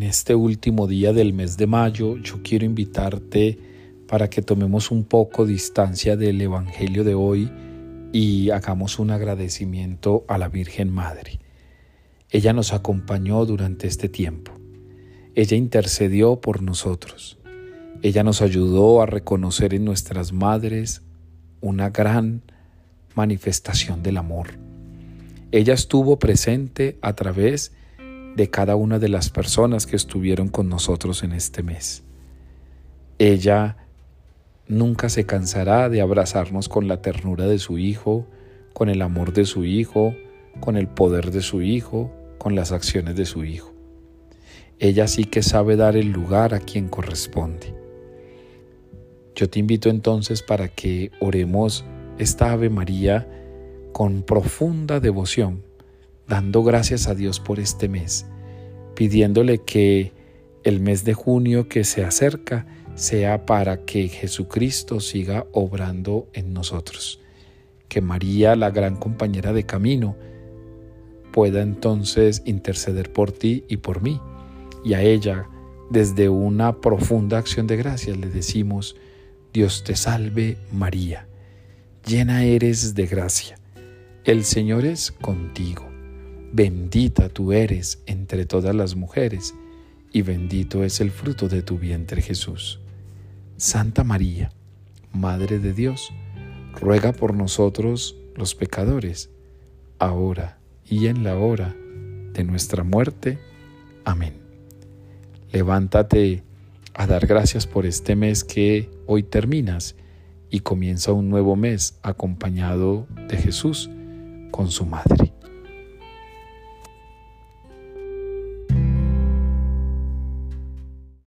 este último día del mes de mayo yo quiero invitarte para que tomemos un poco distancia del Evangelio de hoy y hagamos un agradecimiento a la Virgen Madre. Ella nos acompañó durante este tiempo. Ella intercedió por nosotros. Ella nos ayudó a reconocer en nuestras madres una gran manifestación del amor. Ella estuvo presente a través de cada una de las personas que estuvieron con nosotros en este mes. Ella nunca se cansará de abrazarnos con la ternura de su Hijo, con el amor de su Hijo, con el poder de su Hijo, con las acciones de su Hijo. Ella sí que sabe dar el lugar a quien corresponde. Yo te invito entonces para que oremos esta Ave María con profunda devoción, dando gracias a Dios por este mes, pidiéndole que el mes de junio que se acerca sea para que Jesucristo siga obrando en nosotros, que María, la gran compañera de camino, pueda entonces interceder por ti y por mí. Y a ella, desde una profunda acción de gracias, le decimos, Dios te salve María, llena eres de gracia, el Señor es contigo, bendita tú eres entre todas las mujeres, y bendito es el fruto de tu vientre Jesús. Santa María, Madre de Dios, ruega por nosotros los pecadores, ahora y en la hora de nuestra muerte. Amén. Levántate a dar gracias por este mes que hoy terminas y comienza un nuevo mes acompañado de Jesús con su madre.